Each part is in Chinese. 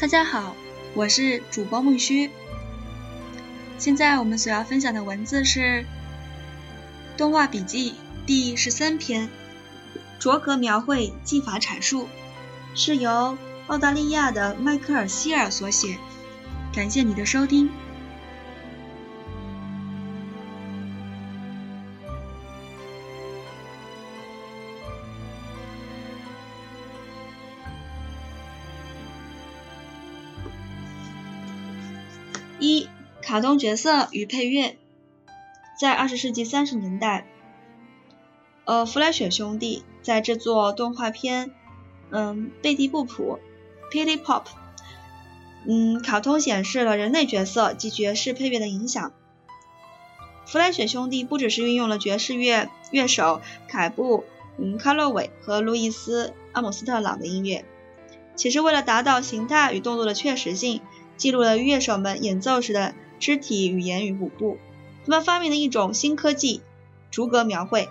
大家好，我是主播木须。现在我们所要分享的文字是《动画笔记》第十三篇“卓格描绘技法阐述”，是由澳大利亚的迈克尔·希尔所写。感谢你的收听。一、卡通角色与配乐。在二十世纪三十年代，呃，弗莱雪兄弟在制作动画片，嗯，贝蒂布普 （Pity Pop），嗯，卡通显示了人类角色及爵士配乐的影响。弗莱雪兄弟不只是运用了爵士乐乐手凯布、嗯，卡洛韦和路易斯·阿姆斯特朗的音乐，其实为了达到形态与动作的确实性。记录了乐手们演奏时的肢体语言与舞步。他们发明了一种新科技——逐格描绘，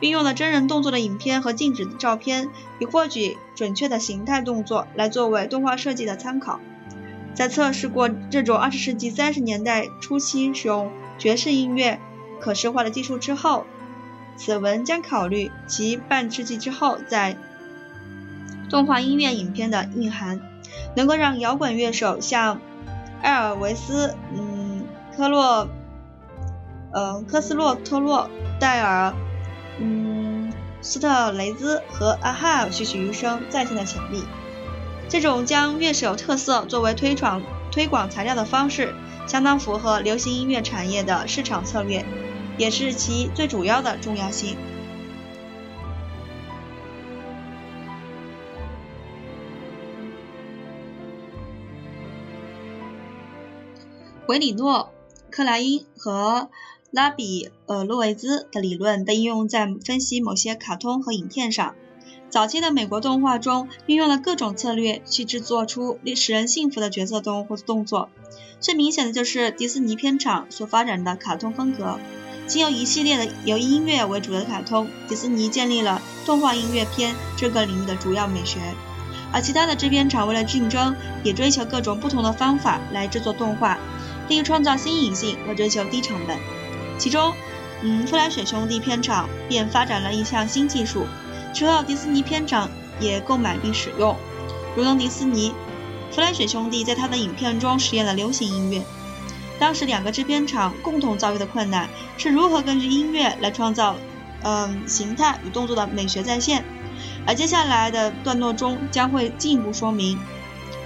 运用了真人动作的影片和静止的照片，以获取准确的形态动作来作为动画设计的参考。在测试过这种二十世纪三十年代初期使用爵士音乐可视化的技术之后，此文将考虑其半世纪之后在动画音乐影片的蕴含。能够让摇滚乐手像埃尔维斯、嗯科洛、呃科斯洛特洛戴尔、嗯斯特雷兹和阿哈栩栩如生再现的潜力。这种将乐手特色作为推广推广材料的方式，相当符合流行音乐产业的市场策略，也是其最主要的重要性。韦里诺·克莱因和拉比呃洛维兹的理论被应用在分析某些卡通和影片上。早期的美国动画中运用了各种策略去制作出使人信服的角色动或动作。最明显的就是迪士尼片场所发展的卡通风格，经由一系列的由音乐为主的卡通，迪士尼建立了动画音乐片这个领域的主要美学。而其他的制片厂为了竞争，也追求各种不同的方法来制作动画。利于创造新颖性和追求低成本，其中，嗯，弗莱雪兄弟片场便发展了一项新技术，之后迪士尼片场也购买并使用。如同迪士尼，弗莱雪兄弟在他的影片中实验了流行音乐。当时两个制片厂共同遭遇的困难是如何根据音乐来创造，嗯，形态与动作的美学再现。而接下来的段落中将会进一步说明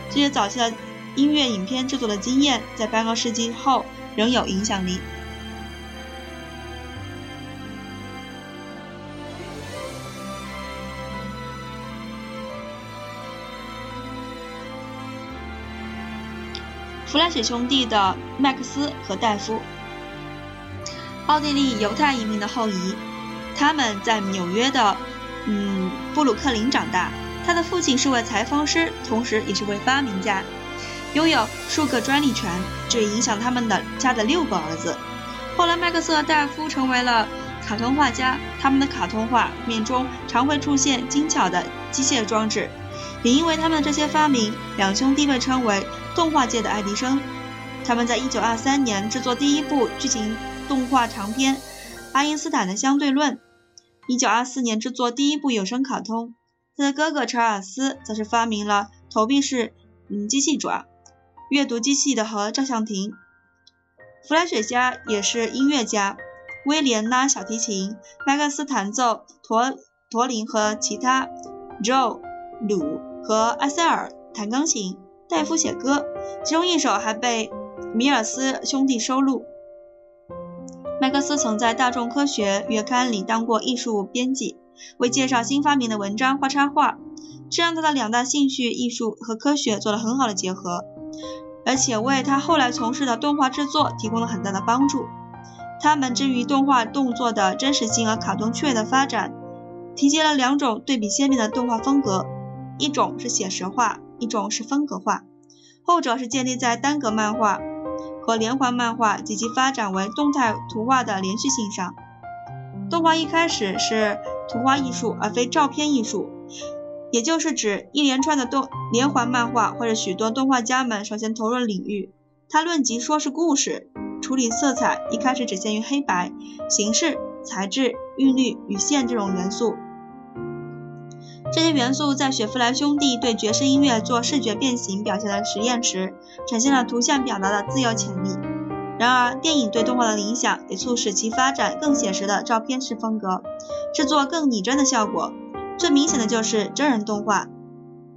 这些早期的。音乐影片制作的经验在半个世纪后仍有影响力。弗莱雪兄弟的麦克斯和戴夫，奥地利犹太移民的后裔，他们在纽约的嗯布鲁克林长大。他的父亲是位裁缝师，同时也是位发明家。拥有数个专利权，这影响他们的家的六个儿子。后来，麦克斯和戴夫成为了卡通画家，他们的卡通画面中常会出现精巧的机械装置。也因为他们的这些发明，两兄弟被称为动画界的爱迪生。他们在1923年制作第一部剧情动画长片《爱因斯坦的相对论》，1924年制作第一部有声卡通。他的哥哥查尔斯则是发明了投币式嗯机器爪。阅读机器的和照相亭，弗莱雪家也是音乐家。威廉拉小提琴，麦克斯弹奏。驼驼铃和其他，Joe 鲁和埃塞尔弹钢琴，戴夫写歌，其中一首还被米尔斯兄弟收录。麦克斯曾在《大众科学》月刊里当过艺术编辑，为介绍新发明的文章画插画，这让他的两大兴趣——艺术和科学——做了很好的结合。而且为他后来从事的动画制作提供了很大的帮助。他们至于动画动作的真实性和卡通趣味的发展，提及了两种对比鲜明的动画风格：一种是写实化，一种是风格化。后者是建立在单格漫画和连环漫画及其发展为动态图画的连续性上。动画一开始是图画艺术而非照片艺术，也就是指一连串的动连环漫画或者许多动画家们首先投入领域。他论及说是故事，处理色彩一开始只限于黑白、形式、材质、韵律与线这种元素。这些元素在雪佛兰兄弟对爵士音乐做视觉变形表现的实验时，展现了图像表达的自由潜力。然而，电影对动画的影响也促使其发展更写实的照片式风格，制作更拟真的效果。最明显的就是真人动画，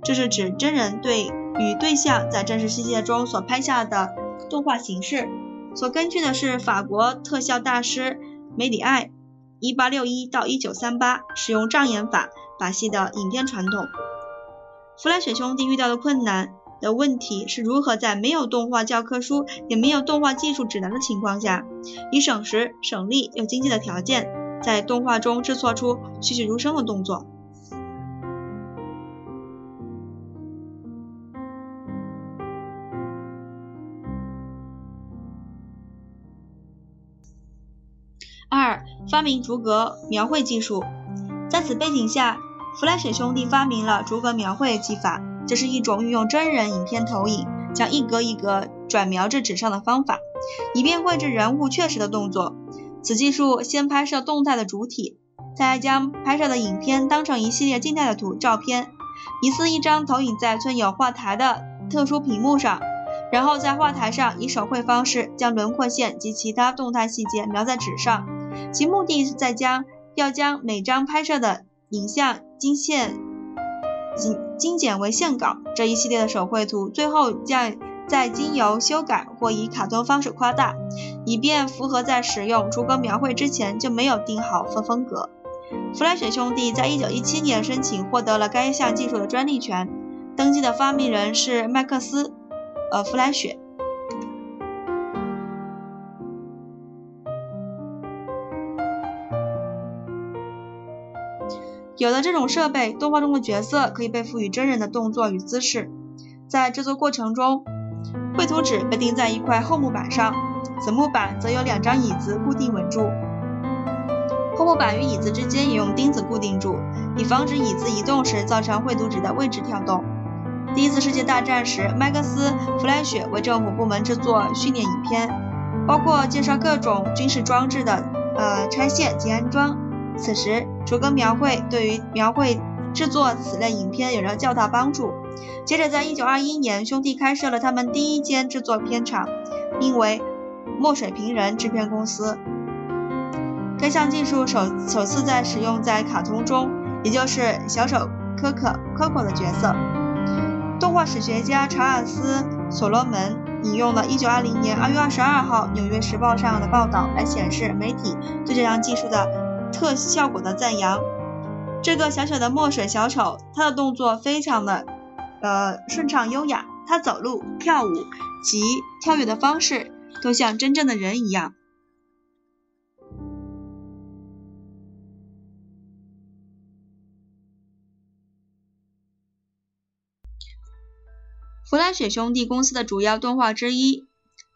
这是指真人对与对象在真实世界中所拍下的动画形式。所根据的是法国特效大师梅里爱（一八六一到一九三八）使用障眼法把戏的影片传统。弗莱雪兄弟遇到的困难。的问题是如何在没有动画教科书也没有动画技术指南的情况下，以省时省力又经济的条件，在动画中制作出栩栩如生的动作。发明逐格描绘技术，在此背景下，弗莱雪兄弟发明了逐格描绘技法。这是一种运用真人影片投影，将一格一格转描至纸上的方法，以便绘制人物确实的动作。此技术先拍摄动态的主体，再将拍摄的影片当成一系列静态的图照片，一次一张投影在存有画台的特殊屏幕上，然后在画台上以手绘方式将轮廓线及其他动态细节描在纸上。其目的是在将要将每张拍摄的影像经线。精精简为线稿，这一系列的手绘图最后将再经由修改或以卡通方式夸大，以便符合在使用逐格描绘之前就没有定好风风格。弗莱雪兄弟在一九一七年申请获得了该项技术的专利权，登记的发明人是麦克斯，呃，弗莱雪。有了这种设备，动画中的角色可以被赋予真人的动作与姿势。在制作过程中，绘图纸被钉在一块厚木板上，此木板则有两张椅子固定稳住。厚木板与椅子之间也用钉子固定住，以防止椅子移动时造成绘图纸的位置跳动。第一次世界大战时，麦克斯·弗莱雪为政府部门制作训练影片，包括介绍各种军事装置的呃拆卸及安装。此时，逐格描绘对于描绘制作此类影片有着较大帮助。接着，在1921年，兄弟开设了他们第一间制作片厂，名为墨水瓶人制片公司。该项技术首首次在使用在卡通中，也就是小手科科 Coco 的角色。动画史学家查尔斯·所罗门引用了1920年2月22号《纽约时报》上的报道来显示媒体对这项技术的。特效果的赞扬，这个小小的墨水小丑，他的动作非常的呃顺畅优雅，他走路、跳舞及跳跃的方式都像真正的人一样。弗莱雪兄弟公司的主要动画之一，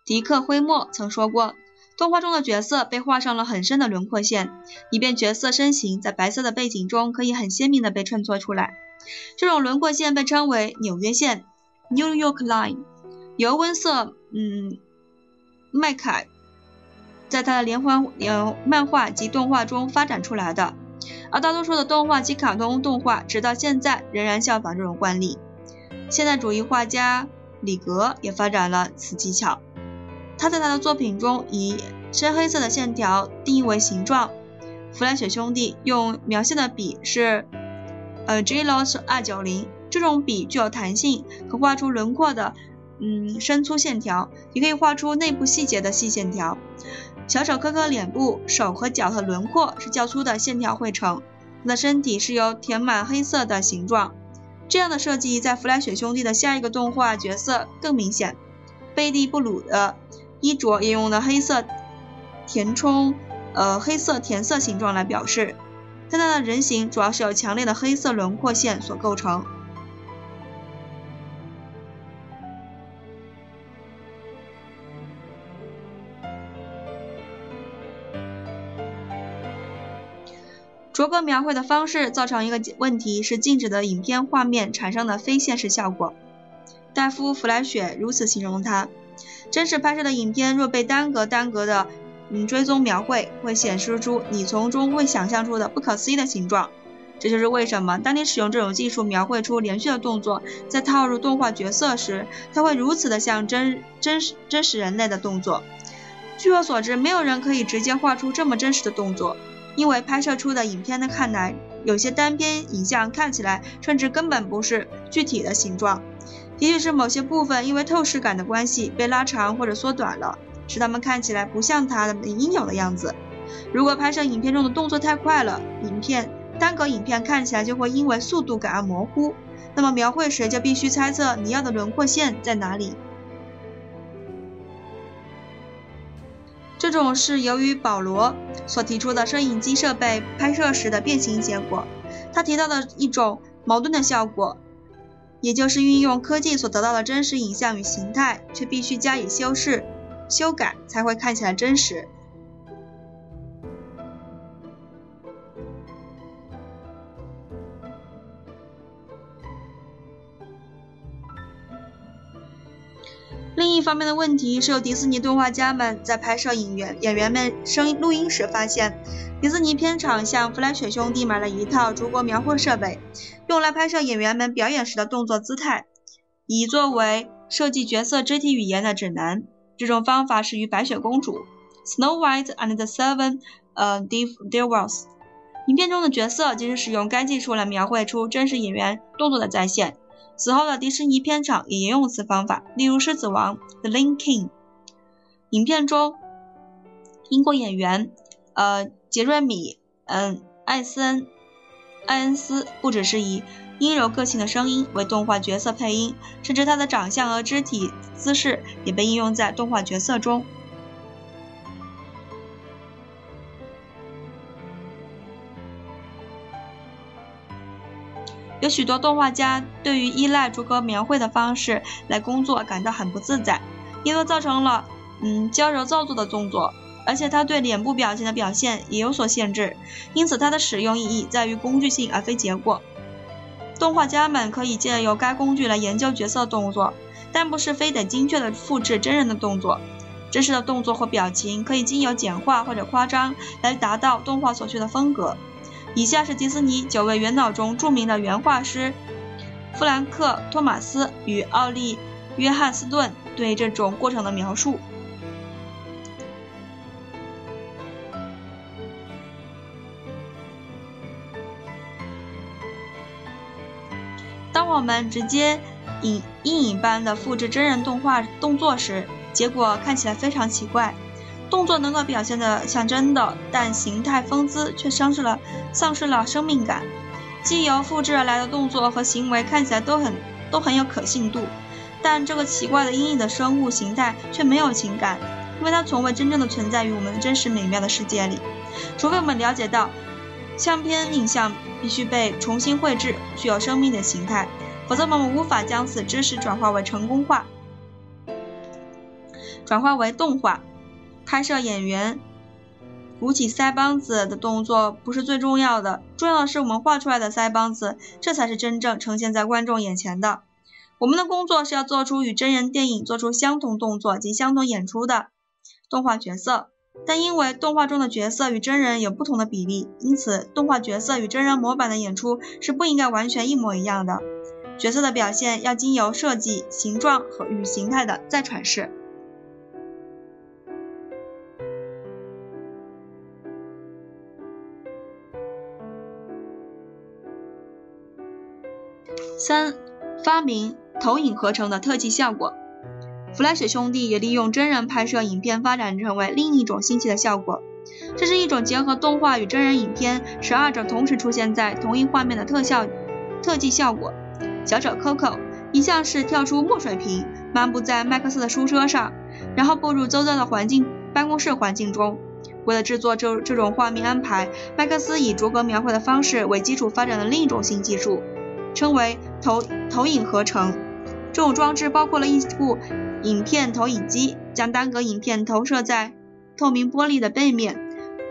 迪克·灰墨曾说过。动画中的角色被画上了很深的轮廓线，以便角色身形在白色的背景中可以很鲜明地被衬托出来。这种轮廓线被称为纽约线 （New York Line），由温瑟嗯麦凯在他的连环连漫画及动画中发展出来的。而大多数的动画及卡通动画直到现在仍然效仿这种惯例。现代主义画家里格也发展了此技巧。他在他的作品中以深黑色的线条定义为形状。弗莱雪兄弟用描线的笔是呃 g l o s 二九零，这种笔具有弹性，可画出轮廓的嗯深粗线条，也可以画出内部细节的细线条。小丑科科脸部、手和脚的轮廓是较粗的线条绘成，他的身体是由填满黑色的形状。这样的设计在弗莱雪兄弟的下一个动画角色更明显，贝蒂布鲁的。衣着也用了黑色填充，呃，黑色填色形状来表示，但它的人形主要是由强烈的黑色轮廓线所构成。卓格描绘的方式造成一个问题是静止的影片画面产生的非现实效果。戴夫·弗莱雪如此形容他：真实拍摄的影片若被单格单格的嗯追踪描绘，会显示出你从中会想象出的不可思议的形状。这就是为什么当你使用这种技术描绘出连续的动作，在套入动画角色时，它会如此的像真真实真实人类的动作。据我所知，没有人可以直接画出这么真实的动作。因为拍摄出的影片的看来，有些单边影像看起来甚至根本不是具体的形状，也许是某些部分因为透视感的关系被拉长或者缩短了，使它们看起来不像它的应有的样子。如果拍摄影片中的动作太快了，影片单格影片看起来就会因为速度感而模糊，那么描绘时就必须猜测你要的轮廓线在哪里。这种是由于保罗所提出的摄影机设备拍摄时的变形结果。他提到的一种矛盾的效果，也就是运用科技所得到的真实影像与形态，却必须加以修饰、修改，才会看起来真实。一方面的问题是由迪士尼动画家们在拍摄演员演员们声音录音时发现，迪士尼片场向弗莱雪兄弟买了一套逐国描绘设备，用来拍摄演员们表演时的动作姿态，以作为设计角色肢体语言的指南。这种方法始于白雪公主 （Snow White and the Seven 呃 Dwarfs）。影片中的角色即是使用该技术来描绘出真实演员动作的再现。此后的迪士尼片场也沿用此方法，例如《狮子王》The Lion King。影片中，英国演员呃杰瑞米嗯艾森艾恩斯不只是以阴柔个性的声音为动画角色配音，甚至他的长相和肢体姿势也被应用在动画角色中。有许多动画家对于依赖逐格描绘的方式来工作感到很不自在，因为造成了嗯娇柔造作的动作，而且他对脸部表情的表现也有所限制，因此它的使用意义在于工具性而非结果。动画家们可以借由该工具来研究角色动作，但不是非得精确地复制真人的动作。真实的动作或表情可以经由简化或者夸张来达到动画所需的风格。以下是迪士尼九位元老中著名的原画师弗兰克·托马斯与奥利·约翰斯顿对这种过程的描述。当我们直接影阴影般的复制真人动画动作时，结果看起来非常奇怪。动作能够表现的像真的，但形态风姿却丧失了丧失了生命感。既由复制而来的动作和行为看起来都很都很有可信度，但这个奇怪的阴影的生物形态却没有情感，因为它从未真正的存在于我们真实美妙的世界里。除非我们了解到，相片影像必须被重新绘制，具有生命的形态，否则我们无法将此知识转化为成功化，转化为动画。拍摄演员鼓起腮帮子的动作不是最重要的，重要的是我们画出来的腮帮子，这才是真正呈现在观众眼前的。我们的工作是要做出与真人电影做出相同动作及相同演出的动画角色，但因为动画中的角色与真人有不同的比例，因此动画角色与真人模板的演出是不应该完全一模一样的。角色的表现要经由设计、形状和与形态的再阐释。三、发明投影合成的特技效果。弗莱雪兄弟也利用真人拍摄影片，发展成为另一种新奇的效果。这是一种结合动画与真人影片，使二者同时出现在同一画面的特效特技效果。小丑 Coco 一向是跳出墨水瓶，漫步在麦克斯的书桌上，然后步入周遭的环境办公室环境中。为了制作这这种画面安排，麦克斯以逐格描绘的方式为基础，发展了另一种新技术。称为投投影合成，这种装置包括了一部影片投影机，将单格影片投射在透明玻璃的背面，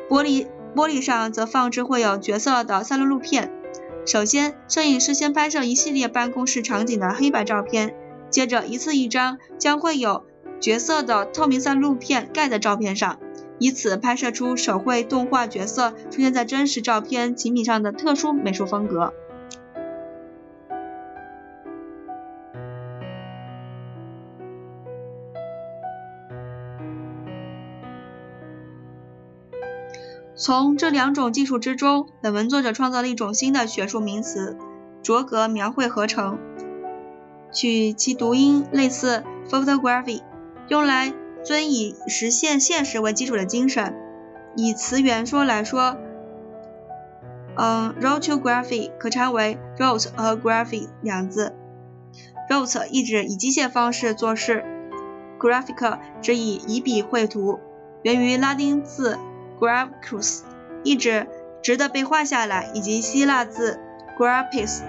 玻璃玻璃上则放置会有角色的三轮录片。首先，摄影师先拍摄一系列办公室场景的黑白照片，接着一次一张将会有角色的透明三轮录片盖在照片上，以此拍摄出手绘动画角色出现在真实照片景品上的特殊美术风格。从这两种技术之中，本文作者创造了一种新的学术名词——卓格描绘合成，取其读音类似 photography，用来遵以实现现实为基础的精神。以词源说来说，嗯，rotography 可拆为 rote 和 graphy 两字。rot 意指以机械方式做事，graphic 指以以笔绘图，源于拉丁字。Graphicus 意指值得被画下来，以及希腊字 Graphis。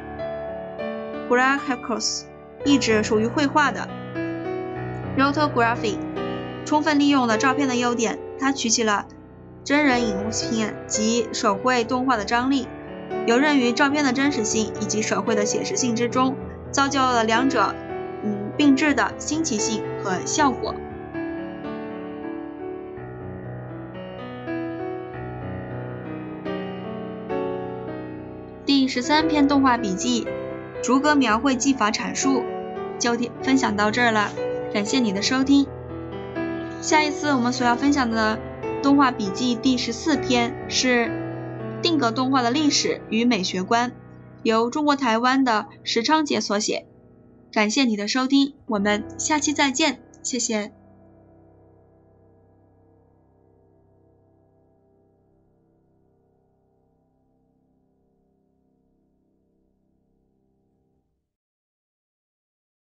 Graphicus 意指属于绘画的。Rotography 充分利用了照片的优点，它取起了真人影片及手绘动画的张力，游刃于照片的真实性以及手绘的写实性之中，造就了两者嗯并置的新奇性和效果。十三篇动画笔记，逐格描绘技法阐述，就分享到这儿了。感谢你的收听。下一次我们所要分享的动画笔记第十四篇是定格动画的历史与美学观，由中国台湾的石昌杰所写。感谢你的收听，我们下期再见，谢谢。